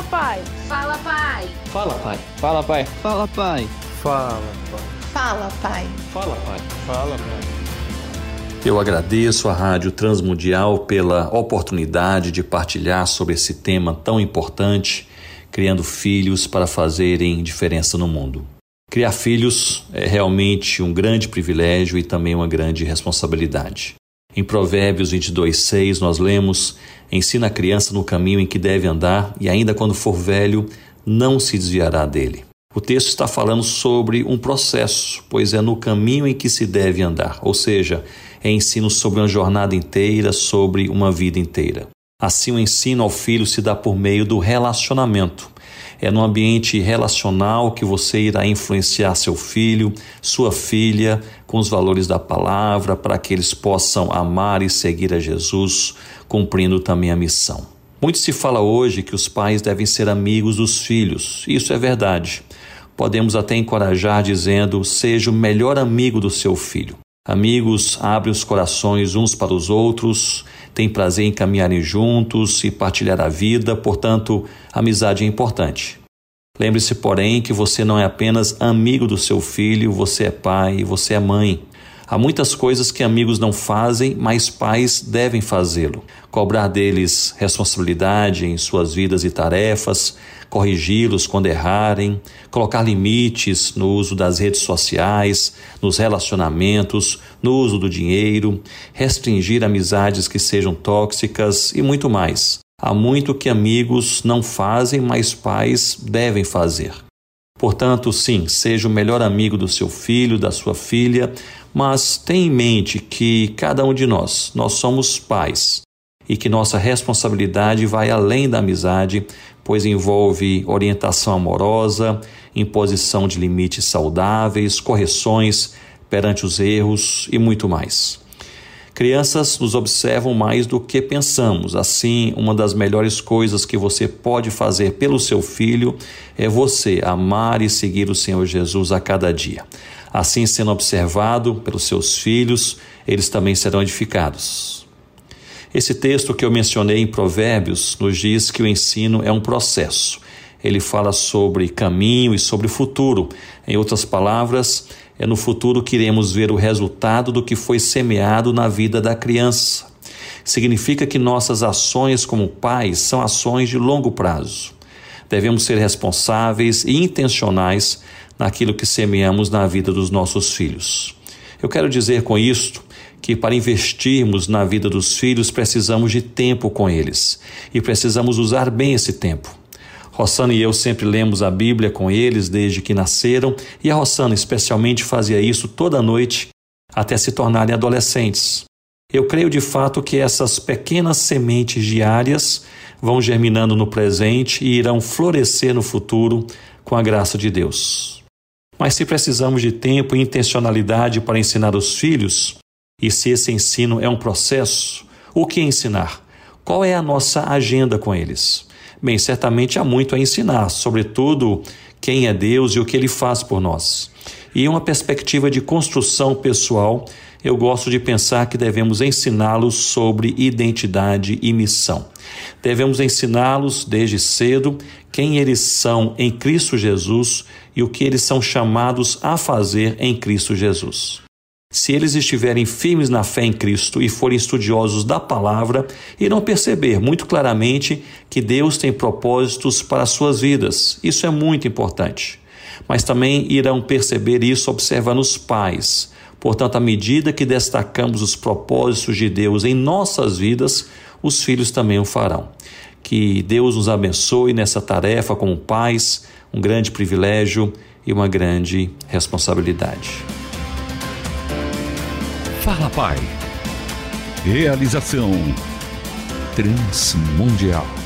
Fala, pai. Fala, pai. Fala, pai. Fala, pai. Fala, pai. Fala, pai. Fala, pai. Fala, pai. Fala, pai. Eu agradeço à Rádio Transmundial pela oportunidade de partilhar sobre esse tema tão importante, criando filhos para fazerem diferença no mundo. Criar filhos é realmente um grande privilégio e também uma grande responsabilidade. Em Provérbios 22, 6, nós lemos: Ensina a criança no caminho em que deve andar, e ainda quando for velho, não se desviará dele. O texto está falando sobre um processo, pois é no caminho em que se deve andar, ou seja, é ensino sobre uma jornada inteira, sobre uma vida inteira. Assim, o ensino ao filho se dá por meio do relacionamento. É no ambiente relacional que você irá influenciar seu filho, sua filha, com os valores da palavra, para que eles possam amar e seguir a Jesus, cumprindo também a missão. Muito se fala hoje que os pais devem ser amigos dos filhos. Isso é verdade. Podemos até encorajar dizendo: seja o melhor amigo do seu filho. Amigos abrem os corações uns para os outros, têm prazer em caminharem juntos e partilhar a vida, portanto, amizade é importante. Lembre-se, porém, que você não é apenas amigo do seu filho, você é pai, você é mãe. Há muitas coisas que amigos não fazem, mas pais devem fazê-lo. Cobrar deles responsabilidade em suas vidas e tarefas, corrigi-los quando errarem, colocar limites no uso das redes sociais, nos relacionamentos, no uso do dinheiro, restringir amizades que sejam tóxicas e muito mais. Há muito que amigos não fazem, mas pais devem fazer. Portanto, sim, seja o melhor amigo do seu filho, da sua filha, mas tenha em mente que cada um de nós, nós somos pais e que nossa responsabilidade vai além da amizade, pois envolve orientação amorosa, imposição de limites saudáveis, correções perante os erros e muito mais. Crianças nos observam mais do que pensamos. Assim, uma das melhores coisas que você pode fazer pelo seu filho é você amar e seguir o Senhor Jesus a cada dia. Assim, sendo observado pelos seus filhos, eles também serão edificados. Esse texto que eu mencionei em Provérbios nos diz que o ensino é um processo. Ele fala sobre caminho e sobre futuro. Em outras palavras, é no futuro que iremos ver o resultado do que foi semeado na vida da criança. Significa que nossas ações como pais são ações de longo prazo. Devemos ser responsáveis e intencionais naquilo que semeamos na vida dos nossos filhos. Eu quero dizer com isto que para investirmos na vida dos filhos precisamos de tempo com eles e precisamos usar bem esse tempo. Rossana e eu sempre lemos a Bíblia com eles desde que nasceram, e a Rossana especialmente fazia isso toda noite até se tornarem adolescentes. Eu creio de fato que essas pequenas sementes diárias vão germinando no presente e irão florescer no futuro com a graça de Deus. Mas se precisamos de tempo e intencionalidade para ensinar os filhos, e se esse ensino é um processo, o que ensinar? Qual é a nossa agenda com eles? Bem, certamente há muito a ensinar, sobretudo quem é Deus e o que ele faz por nós. E uma perspectiva de construção pessoal, eu gosto de pensar que devemos ensiná-los sobre identidade e missão. Devemos ensiná-los desde cedo quem eles são em Cristo Jesus e o que eles são chamados a fazer em Cristo Jesus. Se eles estiverem firmes na fé em Cristo e forem estudiosos da palavra, irão perceber muito claramente que Deus tem propósitos para as suas vidas. Isso é muito importante. Mas também irão perceber isso observando os pais. Portanto, à medida que destacamos os propósitos de Deus em nossas vidas, os filhos também o farão. Que Deus nos abençoe nessa tarefa como pais, um grande privilégio e uma grande responsabilidade. Fala Pai. Realização Transmundial.